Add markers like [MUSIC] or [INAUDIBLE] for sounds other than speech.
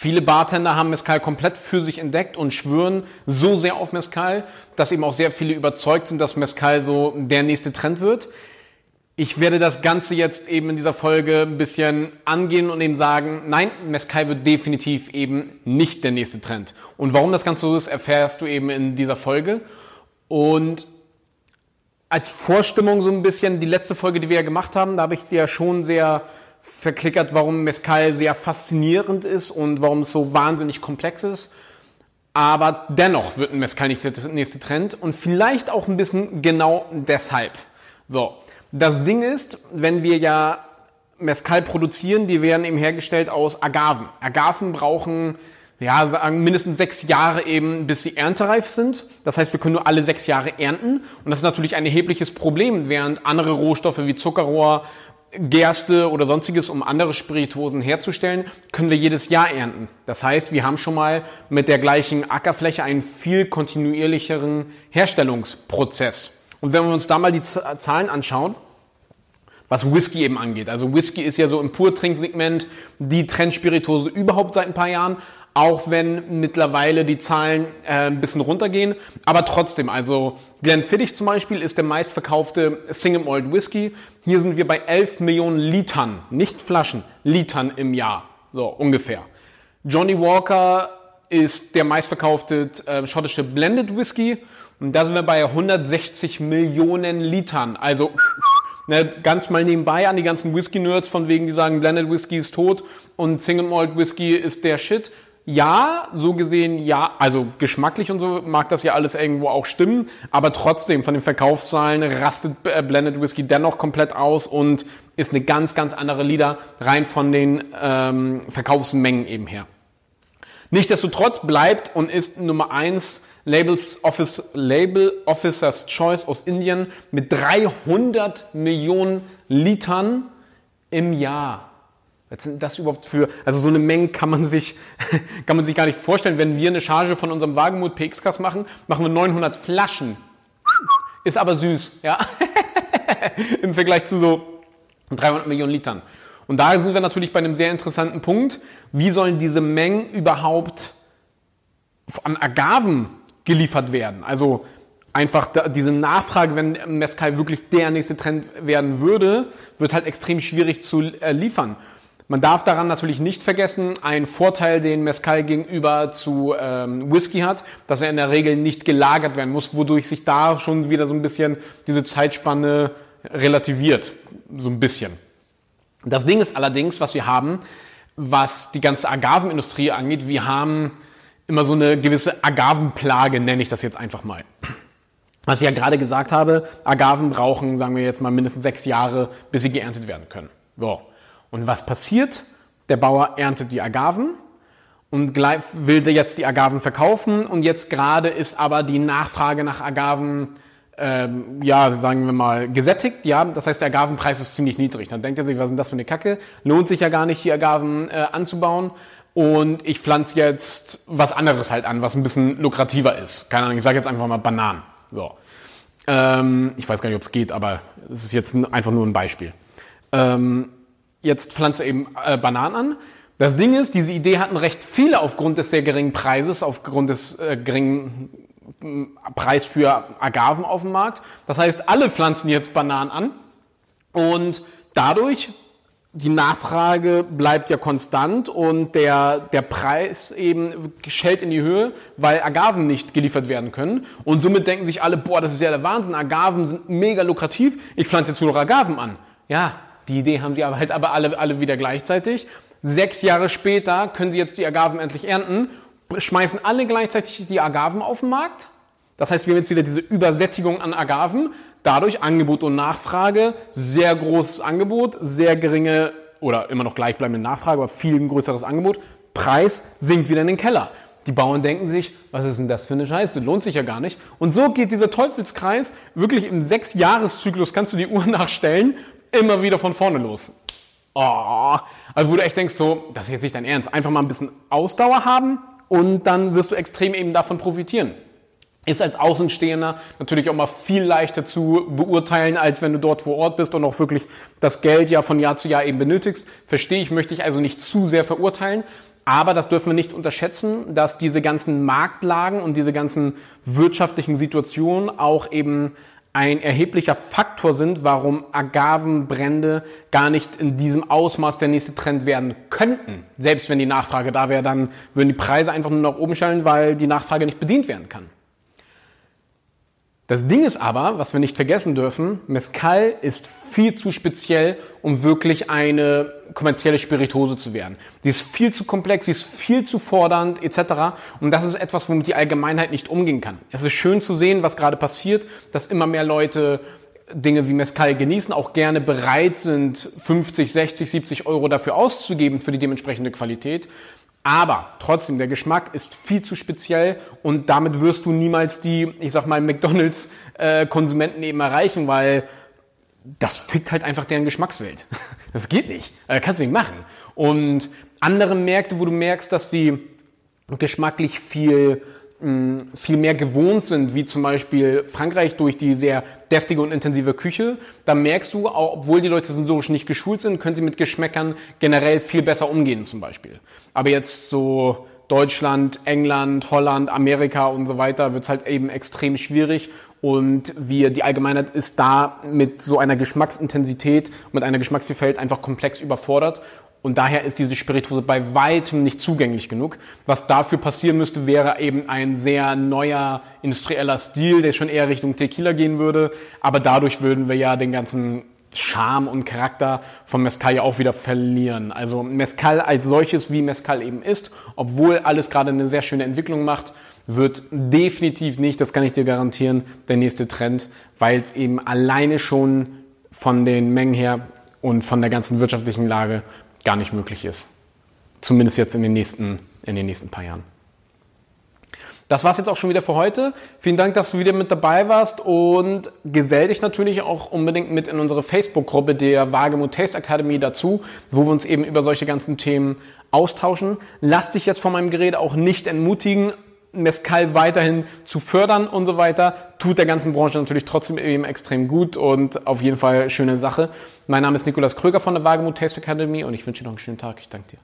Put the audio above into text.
Viele Bartender haben Mescal komplett für sich entdeckt und schwören so sehr auf Mescal, dass eben auch sehr viele überzeugt sind, dass Mescal so der nächste Trend wird. Ich werde das Ganze jetzt eben in dieser Folge ein bisschen angehen und eben sagen, nein, Mescal wird definitiv eben nicht der nächste Trend. Und warum das Ganze so ist, erfährst du eben in dieser Folge. Und als Vorstimmung so ein bisschen, die letzte Folge, die wir ja gemacht haben, da habe ich dir ja schon sehr verklickert, warum Mescal sehr faszinierend ist und warum es so wahnsinnig komplex ist. Aber dennoch wird ein Mescal nicht der nächste Trend und vielleicht auch ein bisschen genau deshalb. So, das Ding ist, wenn wir ja Mescal produzieren, die werden eben hergestellt aus Agaven. Agaven brauchen ja, sagen mindestens sechs Jahre eben, bis sie erntereif sind. Das heißt, wir können nur alle sechs Jahre ernten. Und das ist natürlich ein erhebliches Problem, während andere Rohstoffe wie Zuckerrohr, Gerste oder sonstiges, um andere Spirituosen herzustellen, können wir jedes Jahr ernten. Das heißt, wir haben schon mal mit der gleichen Ackerfläche einen viel kontinuierlicheren Herstellungsprozess. Und wenn wir uns da mal die Zahlen anschauen, was Whisky eben angeht. Also Whisky ist ja so im Purtrinksegment die Trendspirituose überhaupt seit ein paar Jahren, auch wenn mittlerweile die Zahlen äh, ein bisschen runtergehen. Aber trotzdem, also Glenfiddich zum Beispiel ist der meistverkaufte Single Malt Whisky. Hier sind wir bei 11 Millionen Litern, nicht Flaschen, Litern im Jahr, so ungefähr. Johnny Walker ist der meistverkaufte äh, schottische Blended Whisky und da sind wir bei 160 Millionen Litern. Also ne, ganz mal nebenbei an die ganzen Whisky-Nerds von wegen, die sagen, Blended Whisky ist tot und Single Malt Whisky ist der Shit ja, so gesehen ja, also geschmacklich und so mag das ja alles irgendwo auch stimmen, aber trotzdem von den Verkaufszahlen rastet äh, Blended Whisky dennoch komplett aus und ist eine ganz, ganz andere Lieder rein von den ähm, Verkaufsmengen eben her. Nichtsdestotrotz bleibt und ist Nummer eins Labels Office, Label Officers Choice aus Indien mit 300 Millionen Litern im Jahr. Was sind das überhaupt für, also so eine Menge kann man sich, [LAUGHS] kann man sich gar nicht vorstellen. Wenn wir eine Charge von unserem Wagemut PX-Cast machen, machen wir 900 Flaschen. Ist aber süß, ja. [LAUGHS] Im Vergleich zu so 300 Millionen Litern. Und da sind wir natürlich bei einem sehr interessanten Punkt. Wie sollen diese Mengen überhaupt an Agaven geliefert werden? Also einfach diese Nachfrage, wenn Mescal wirklich der nächste Trend werden würde, wird halt extrem schwierig zu äh, liefern. Man darf daran natürlich nicht vergessen, ein Vorteil, den Mescal gegenüber zu ähm, Whisky hat, dass er in der Regel nicht gelagert werden muss, wodurch sich da schon wieder so ein bisschen diese Zeitspanne relativiert. So ein bisschen. Das Ding ist allerdings, was wir haben, was die ganze Agavenindustrie angeht, wir haben immer so eine gewisse Agavenplage, nenne ich das jetzt einfach mal. Was ich ja gerade gesagt habe, Agaven brauchen, sagen wir jetzt mal, mindestens sechs Jahre, bis sie geerntet werden können. So. Und was passiert? Der Bauer erntet die Agaven und will jetzt die Agaven verkaufen und jetzt gerade ist aber die Nachfrage nach Agaven ähm, ja, sagen wir mal, gesättigt, ja, das heißt, der Agavenpreis ist ziemlich niedrig. Dann denkt er sich, was ist denn das für eine Kacke? Lohnt sich ja gar nicht, die Agaven äh, anzubauen. Und ich pflanze jetzt was anderes halt an, was ein bisschen lukrativer ist. Keine Ahnung, ich sage jetzt einfach mal Bananen. So. Ähm, ich weiß gar nicht, ob es geht, aber es ist jetzt einfach nur ein Beispiel. Ähm, jetzt pflanze eben äh, Bananen an. Das Ding ist, diese Idee hatten recht viele aufgrund des sehr geringen Preises, aufgrund des äh, geringen äh, Preis für Agaven auf dem Markt. Das heißt, alle pflanzen jetzt Bananen an und dadurch die Nachfrage bleibt ja konstant und der, der Preis eben schellt in die Höhe, weil Agaven nicht geliefert werden können. Und somit denken sich alle, boah, das ist ja der Wahnsinn, Agaven sind mega lukrativ, ich pflanze jetzt nur noch Agaven an. Ja, die Idee haben sie aber halt aber alle, alle wieder gleichzeitig. Sechs Jahre später können sie jetzt die Agaven endlich ernten, schmeißen alle gleichzeitig die Agaven auf den Markt. Das heißt, wir haben jetzt wieder diese Übersättigung an Agaven. Dadurch Angebot und Nachfrage, sehr großes Angebot, sehr geringe oder immer noch gleichbleibende Nachfrage, aber viel größeres Angebot. Preis sinkt wieder in den Keller. Die Bauern denken sich, was ist denn das für eine Scheiße? Lohnt sich ja gar nicht. Und so geht dieser Teufelskreis wirklich im Sechs-Jahres-Zyklus, kannst du die Uhr [LAUGHS] nachstellen, immer wieder von vorne los. Oh, also wo du echt denkst, so, das ist jetzt nicht dein Ernst. Einfach mal ein bisschen Ausdauer haben und dann wirst du extrem eben davon profitieren. Ist als Außenstehender natürlich auch mal viel leichter zu beurteilen, als wenn du dort vor Ort bist und auch wirklich das Geld ja von Jahr zu Jahr eben benötigst. Verstehe ich, möchte ich also nicht zu sehr verurteilen. Aber das dürfen wir nicht unterschätzen, dass diese ganzen Marktlagen und diese ganzen wirtschaftlichen Situationen auch eben ein erheblicher Faktor sind, warum Agavenbrände gar nicht in diesem Ausmaß der nächste Trend werden könnten. Selbst wenn die Nachfrage da wäre, dann würden die Preise einfach nur nach oben schallen, weil die Nachfrage nicht bedient werden kann. Das Ding ist aber, was wir nicht vergessen dürfen, Mescal ist viel zu speziell, um wirklich eine kommerzielle Spirituose zu werden. Sie ist viel zu komplex, sie ist viel zu fordernd etc. Und das ist etwas, womit die Allgemeinheit nicht umgehen kann. Es ist schön zu sehen, was gerade passiert, dass immer mehr Leute Dinge wie Mescal genießen, auch gerne bereit sind, 50, 60, 70 Euro dafür auszugeben für die dementsprechende Qualität. Aber trotzdem, der Geschmack ist viel zu speziell und damit wirst du niemals die, ich sag mal, McDonalds-Konsumenten eben erreichen, weil das fickt halt einfach deren Geschmackswelt. [LAUGHS] Das geht nicht. Das kannst du nicht machen. Und andere Märkte, wo du merkst, dass die geschmacklich viel viel mehr gewohnt sind, wie zum Beispiel Frankreich durch die sehr deftige und intensive Küche, da merkst du, obwohl die Leute sensorisch nicht geschult sind, können sie mit Geschmäckern generell viel besser umgehen zum Beispiel. Aber jetzt so Deutschland, England, Holland, Amerika und so weiter wird es halt eben extrem schwierig und wir, die Allgemeinheit ist da mit so einer Geschmacksintensität, mit einer Geschmacksvielfalt einfach komplex überfordert und daher ist diese Spirituose bei weitem nicht zugänglich genug. Was dafür passieren müsste, wäre eben ein sehr neuer industrieller Stil, der schon eher Richtung Tequila gehen würde. Aber dadurch würden wir ja den ganzen Charme und Charakter von Mezcal ja auch wieder verlieren. Also Mezcal als solches, wie Mezcal eben ist, obwohl alles gerade eine sehr schöne Entwicklung macht, wird definitiv nicht, das kann ich dir garantieren, der nächste Trend, weil es eben alleine schon von den Mengen her und von der ganzen wirtschaftlichen Lage gar nicht möglich ist. Zumindest jetzt in den nächsten, in den nächsten paar Jahren. Das war's jetzt auch schon wieder für heute. Vielen Dank, dass du wieder mit dabei warst und gesell dich natürlich auch unbedingt mit in unsere Facebook-Gruppe der Wagemut Taste Academy dazu, wo wir uns eben über solche ganzen Themen austauschen. Lass dich jetzt von meinem Gerät auch nicht entmutigen. Mescal weiterhin zu fördern und so weiter, tut der ganzen Branche natürlich trotzdem eben extrem gut und auf jeden Fall schöne Sache. Mein Name ist Nikolas Kröger von der Wagemut Taste Academy und ich wünsche dir noch einen schönen Tag. Ich danke dir.